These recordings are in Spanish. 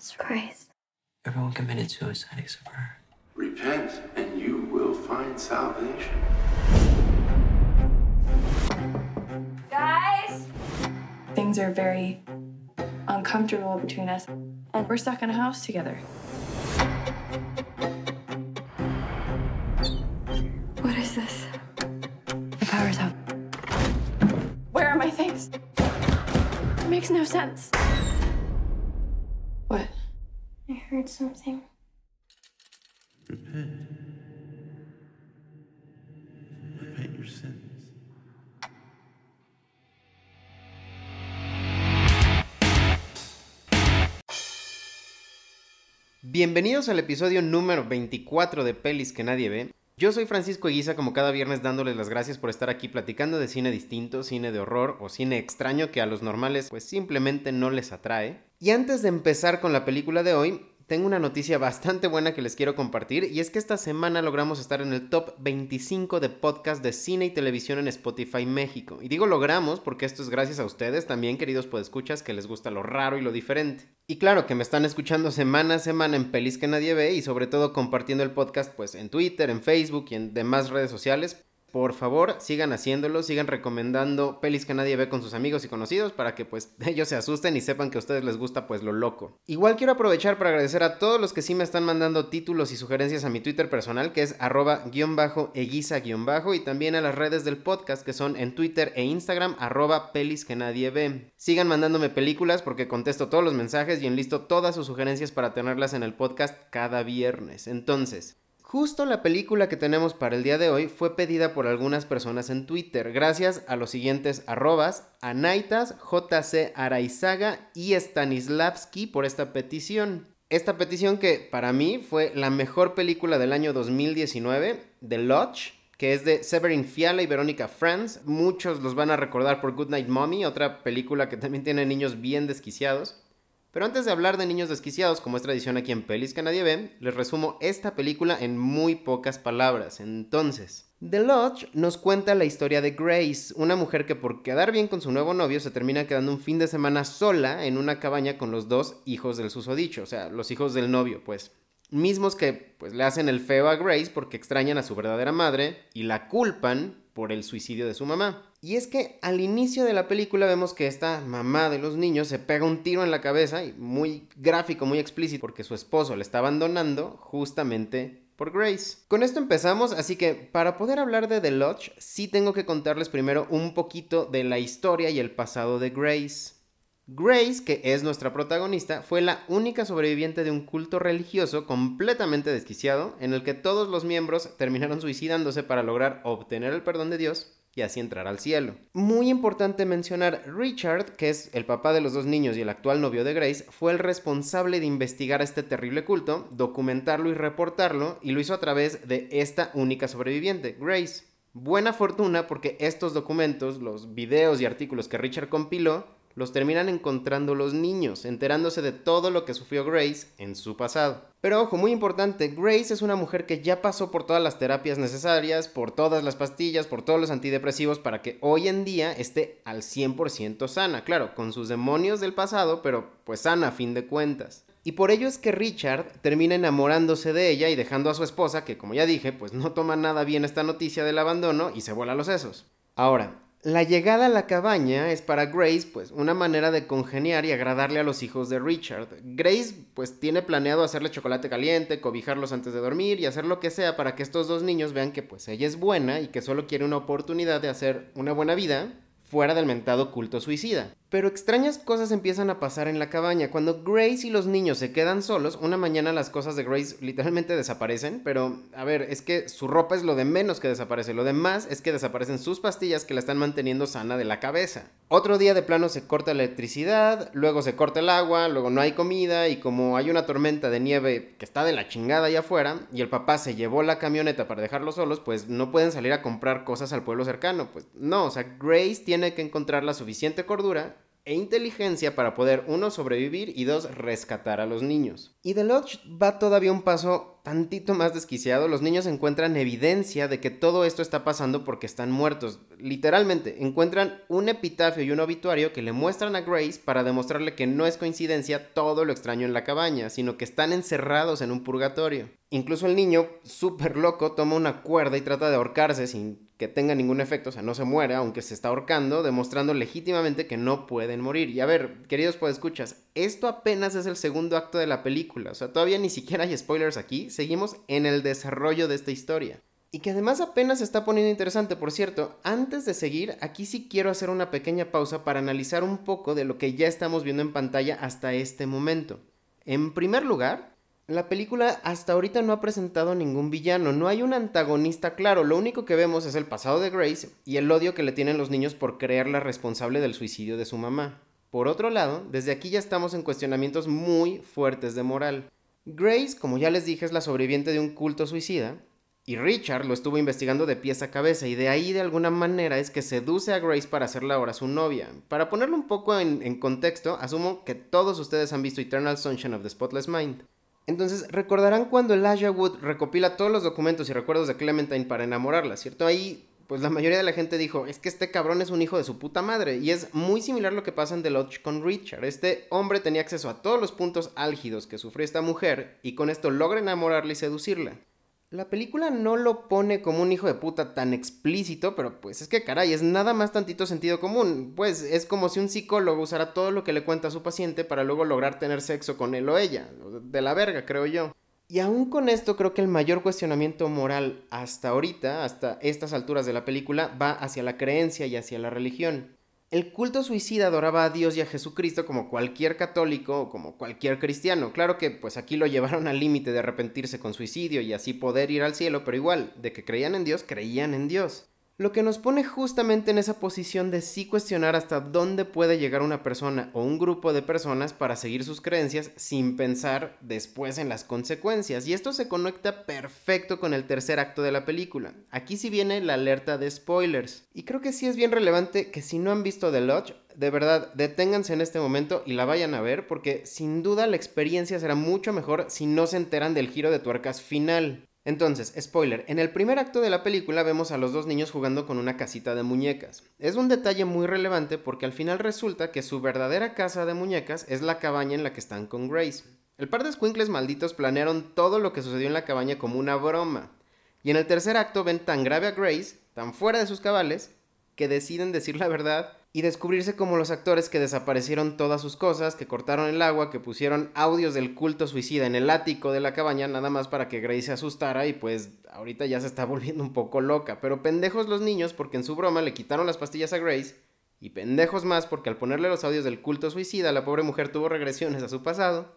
Jesus Christ. Everyone committed suicide except for her. Repent, and you will find salvation. Guys! Things are very uncomfortable between us, and we're stuck in a house together. What is this? The power's out. Where are my things? It makes no sense. Heard something. Repent. Repent your sins. Bienvenidos al episodio número 24 de Pelis que nadie ve. Yo soy Francisco Eguiza, como cada viernes dándoles las gracias por estar aquí platicando de cine distinto, cine de horror o cine extraño que a los normales pues simplemente no les atrae. Y antes de empezar con la película de hoy, tengo una noticia bastante buena que les quiero compartir y es que esta semana logramos estar en el top 25 de podcast de cine y televisión en Spotify México. Y digo logramos porque esto es gracias a ustedes también, queridos podescuchas, que les gusta lo raro y lo diferente. Y claro que me están escuchando semana a semana en Pelis que nadie ve y sobre todo compartiendo el podcast pues en Twitter, en Facebook y en demás redes sociales. Por favor, sigan haciéndolo, sigan recomendando pelis que nadie ve con sus amigos y conocidos para que pues ellos se asusten y sepan que a ustedes les gusta pues lo loco. Igual quiero aprovechar para agradecer a todos los que sí me están mandando títulos y sugerencias a mi Twitter personal que es arroba guion bajo eguiza guion bajo y también a las redes del podcast que son en Twitter e Instagram arroba pelis que nadie ve. Sigan mandándome películas porque contesto todos los mensajes y enlisto todas sus sugerencias para tenerlas en el podcast cada viernes. Entonces, Justo la película que tenemos para el día de hoy fue pedida por algunas personas en Twitter, gracias a los siguientes arrobas, Anaitas, JC Araizaga y Stanislavski por esta petición. Esta petición que para mí fue la mejor película del año 2019, The Lodge, que es de Severin Fiala y Verónica Franz. Muchos los van a recordar por Goodnight Mommy, otra película que también tiene niños bien desquiciados. Pero antes de hablar de niños desquiciados, como es tradición aquí en Pelis que nadie ve, les resumo esta película en muy pocas palabras. Entonces, The Lodge nos cuenta la historia de Grace, una mujer que por quedar bien con su nuevo novio se termina quedando un fin de semana sola en una cabaña con los dos hijos del susodicho, o sea, los hijos del novio, pues. Mismos que pues le hacen el feo a Grace porque extrañan a su verdadera madre y la culpan por el suicidio de su mamá. Y es que al inicio de la película vemos que esta mamá de los niños se pega un tiro en la cabeza y muy gráfico, muy explícito, porque su esposo le está abandonando justamente por Grace. Con esto empezamos, así que para poder hablar de The Lodge, sí tengo que contarles primero un poquito de la historia y el pasado de Grace. Grace, que es nuestra protagonista, fue la única sobreviviente de un culto religioso completamente desquiciado en el que todos los miembros terminaron suicidándose para lograr obtener el perdón de Dios y así entrar al cielo. Muy importante mencionar, Richard, que es el papá de los dos niños y el actual novio de Grace, fue el responsable de investigar este terrible culto, documentarlo y reportarlo, y lo hizo a través de esta única sobreviviente, Grace. Buena fortuna porque estos documentos, los videos y artículos que Richard compiló, los terminan encontrando los niños, enterándose de todo lo que sufrió Grace en su pasado. Pero ojo, muy importante, Grace es una mujer que ya pasó por todas las terapias necesarias, por todas las pastillas, por todos los antidepresivos para que hoy en día esté al 100% sana, claro, con sus demonios del pasado, pero pues sana a fin de cuentas. Y por ello es que Richard termina enamorándose de ella y dejando a su esposa, que como ya dije, pues no toma nada bien esta noticia del abandono y se vuela los sesos. Ahora, la llegada a la cabaña es para Grace pues una manera de congeniar y agradarle a los hijos de Richard. Grace pues tiene planeado hacerle chocolate caliente, cobijarlos antes de dormir y hacer lo que sea para que estos dos niños vean que pues ella es buena y que solo quiere una oportunidad de hacer una buena vida fuera del mentado culto suicida. Pero extrañas cosas empiezan a pasar en la cabaña. Cuando Grace y los niños se quedan solos, una mañana las cosas de Grace literalmente desaparecen. Pero, a ver, es que su ropa es lo de menos que desaparece. Lo demás es que desaparecen sus pastillas que la están manteniendo sana de la cabeza. Otro día de plano se corta la electricidad, luego se corta el agua, luego no hay comida y como hay una tormenta de nieve que está de la chingada allá afuera y el papá se llevó la camioneta para dejarlos solos, pues no pueden salir a comprar cosas al pueblo cercano. Pues no, o sea, Grace tiene que encontrar la suficiente cordura e inteligencia para poder, uno, sobrevivir y dos, rescatar a los niños. Y The Lodge va todavía un paso tantito más desquiciado. Los niños encuentran evidencia de que todo esto está pasando porque están muertos. Literalmente, encuentran un epitafio y un obituario que le muestran a Grace para demostrarle que no es coincidencia todo lo extraño en la cabaña, sino que están encerrados en un purgatorio. Incluso el niño, súper loco, toma una cuerda y trata de ahorcarse sin que tenga ningún efecto, o sea, no se muere, aunque se está ahorcando, demostrando legítimamente que no pueden morir. Y a ver, queridos escuchas, esto apenas es el segundo acto de la película, o sea, todavía ni siquiera hay spoilers aquí, seguimos en el desarrollo de esta historia. Y que además apenas se está poniendo interesante, por cierto, antes de seguir, aquí sí quiero hacer una pequeña pausa para analizar un poco de lo que ya estamos viendo en pantalla hasta este momento. En primer lugar, la película hasta ahorita no ha presentado ningún villano, no hay un antagonista claro, lo único que vemos es el pasado de Grace y el odio que le tienen los niños por creerla responsable del suicidio de su mamá. Por otro lado, desde aquí ya estamos en cuestionamientos muy fuertes de moral. Grace, como ya les dije, es la sobreviviente de un culto suicida, y Richard lo estuvo investigando de pies a cabeza, y de ahí de alguna manera es que seduce a Grace para hacerla ahora su novia. Para ponerlo un poco en, en contexto, asumo que todos ustedes han visto Eternal Sunshine of the Spotless Mind. Entonces, recordarán cuando Elijah Wood recopila todos los documentos y recuerdos de Clementine para enamorarla, ¿cierto? Ahí, pues la mayoría de la gente dijo, es que este cabrón es un hijo de su puta madre. Y es muy similar lo que pasa en The Lodge con Richard. Este hombre tenía acceso a todos los puntos álgidos que sufrió esta mujer y con esto logra enamorarla y seducirla. La película no lo pone como un hijo de puta tan explícito, pero pues es que caray, es nada más tantito sentido común. Pues es como si un psicólogo usara todo lo que le cuenta a su paciente para luego lograr tener sexo con él o ella. De la verga, creo yo. Y aún con esto creo que el mayor cuestionamiento moral hasta ahorita, hasta estas alturas de la película, va hacia la creencia y hacia la religión. El culto suicida adoraba a Dios y a Jesucristo como cualquier católico o como cualquier cristiano. Claro que pues aquí lo llevaron al límite de arrepentirse con suicidio y así poder ir al cielo, pero igual, de que creían en Dios, creían en Dios lo que nos pone justamente en esa posición de sí cuestionar hasta dónde puede llegar una persona o un grupo de personas para seguir sus creencias sin pensar después en las consecuencias. Y esto se conecta perfecto con el tercer acto de la película. Aquí sí viene la alerta de spoilers. Y creo que sí es bien relevante que si no han visto The Lodge, de verdad, deténganse en este momento y la vayan a ver porque sin duda la experiencia será mucho mejor si no se enteran del giro de tuercas final. Entonces, spoiler, en el primer acto de la película vemos a los dos niños jugando con una casita de muñecas. Es un detalle muy relevante porque al final resulta que su verdadera casa de muñecas es la cabaña en la que están con Grace. El par de squinkles malditos planearon todo lo que sucedió en la cabaña como una broma. Y en el tercer acto ven tan grave a Grace, tan fuera de sus cabales, que deciden decir la verdad y descubrirse como los actores que desaparecieron todas sus cosas, que cortaron el agua, que pusieron audios del culto suicida en el ático de la cabaña nada más para que Grace se asustara y pues ahorita ya se está volviendo un poco loca. Pero pendejos los niños porque en su broma le quitaron las pastillas a Grace y pendejos más porque al ponerle los audios del culto suicida la pobre mujer tuvo regresiones a su pasado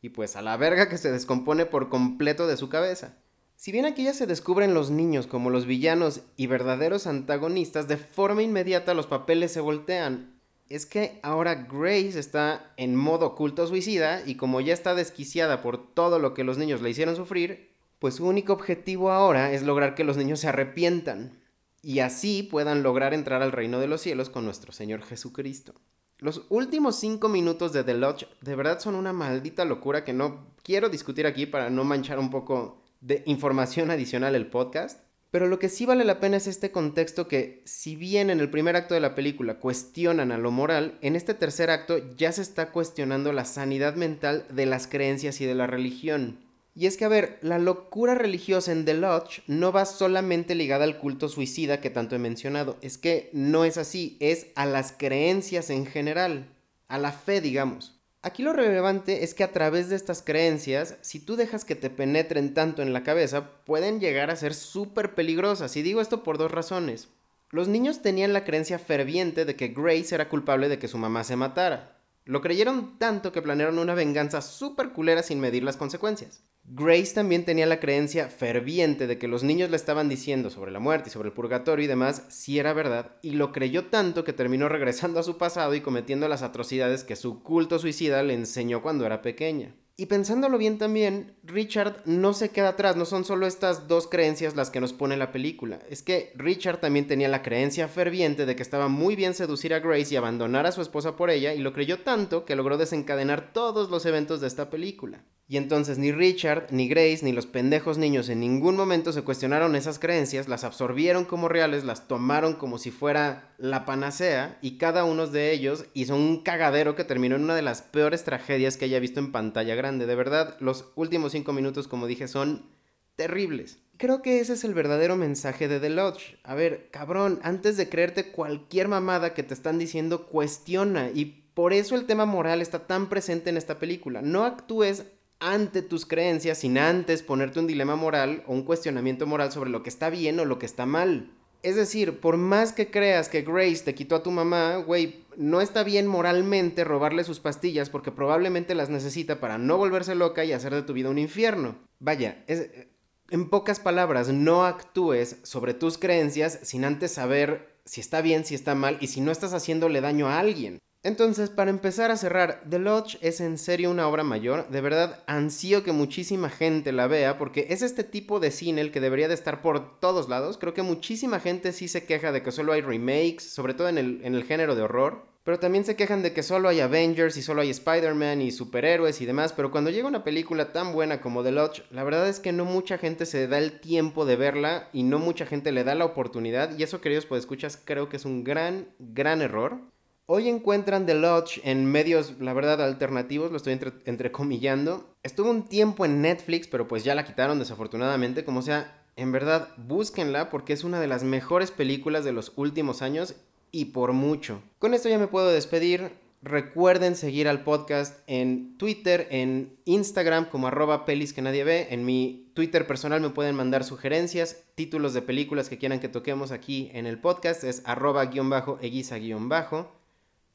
y pues a la verga que se descompone por completo de su cabeza. Si bien aquí ya se descubren los niños como los villanos y verdaderos antagonistas, de forma inmediata los papeles se voltean. Es que ahora Grace está en modo culto suicida y como ya está desquiciada por todo lo que los niños le hicieron sufrir, pues su único objetivo ahora es lograr que los niños se arrepientan y así puedan lograr entrar al reino de los cielos con nuestro Señor Jesucristo. Los últimos cinco minutos de The Lodge de verdad son una maldita locura que no quiero discutir aquí para no manchar un poco de información adicional el podcast. Pero lo que sí vale la pena es este contexto que, si bien en el primer acto de la película cuestionan a lo moral, en este tercer acto ya se está cuestionando la sanidad mental de las creencias y de la religión. Y es que, a ver, la locura religiosa en The Lodge no va solamente ligada al culto suicida que tanto he mencionado, es que no es así, es a las creencias en general, a la fe, digamos. Aquí lo relevante es que a través de estas creencias, si tú dejas que te penetren tanto en la cabeza, pueden llegar a ser súper peligrosas. Y digo esto por dos razones. Los niños tenían la creencia ferviente de que Grace era culpable de que su mamá se matara. Lo creyeron tanto que planearon una venganza súper culera sin medir las consecuencias. Grace también tenía la creencia ferviente de que los niños le estaban diciendo sobre la muerte y sobre el purgatorio y demás si era verdad, y lo creyó tanto que terminó regresando a su pasado y cometiendo las atrocidades que su culto suicida le enseñó cuando era pequeña. Y pensándolo bien también, Richard no se queda atrás, no son solo estas dos creencias las que nos pone la película. Es que Richard también tenía la creencia ferviente de que estaba muy bien seducir a Grace y abandonar a su esposa por ella, y lo creyó tanto que logró desencadenar todos los eventos de esta película. Y entonces ni Richard, ni Grace, ni los pendejos niños en ningún momento se cuestionaron esas creencias, las absorbieron como reales, las tomaron como si fuera la panacea, y cada uno de ellos hizo un cagadero que terminó en una de las peores tragedias que haya visto en pantalla grande. De verdad, los últimos cinco minutos, como dije, son terribles. Creo que ese es el verdadero mensaje de The Lodge. A ver, cabrón, antes de creerte cualquier mamada que te están diciendo, cuestiona. Y por eso el tema moral está tan presente en esta película. No actúes ante tus creencias sin antes ponerte un dilema moral o un cuestionamiento moral sobre lo que está bien o lo que está mal. Es decir, por más que creas que Grace te quitó a tu mamá, güey, no está bien moralmente robarle sus pastillas porque probablemente las necesita para no volverse loca y hacer de tu vida un infierno. Vaya, en pocas palabras, no actúes sobre tus creencias sin antes saber si está bien, si está mal y si no estás haciéndole daño a alguien. Entonces, para empezar a cerrar, The Lodge es en serio una obra mayor. De verdad, ansío que muchísima gente la vea porque es este tipo de cine el que debería de estar por todos lados. Creo que muchísima gente sí se queja de que solo hay remakes, sobre todo en el, en el género de horror. Pero también se quejan de que solo hay Avengers y solo hay Spider-Man y superhéroes y demás. Pero cuando llega una película tan buena como The Lodge, la verdad es que no mucha gente se da el tiempo de verla y no mucha gente le da la oportunidad. Y eso, queridos pues escuchas, creo que es un gran, gran error. Hoy encuentran The Lodge en medios, la verdad, alternativos, lo estoy entre, entrecomillando. Estuvo un tiempo en Netflix, pero pues ya la quitaron desafortunadamente. Como sea, en verdad, búsquenla porque es una de las mejores películas de los últimos años y por mucho. Con esto ya me puedo despedir. Recuerden seguir al podcast en Twitter, en Instagram como arroba pelis que nadie ve. En mi Twitter personal me pueden mandar sugerencias, títulos de películas que quieran que toquemos aquí en el podcast. Es arroba guion bajo eguiza guion bajo.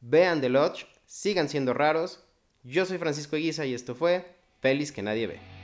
Vean The Lodge, sigan siendo raros. Yo soy Francisco Eguiza y esto fue Pelis que nadie ve.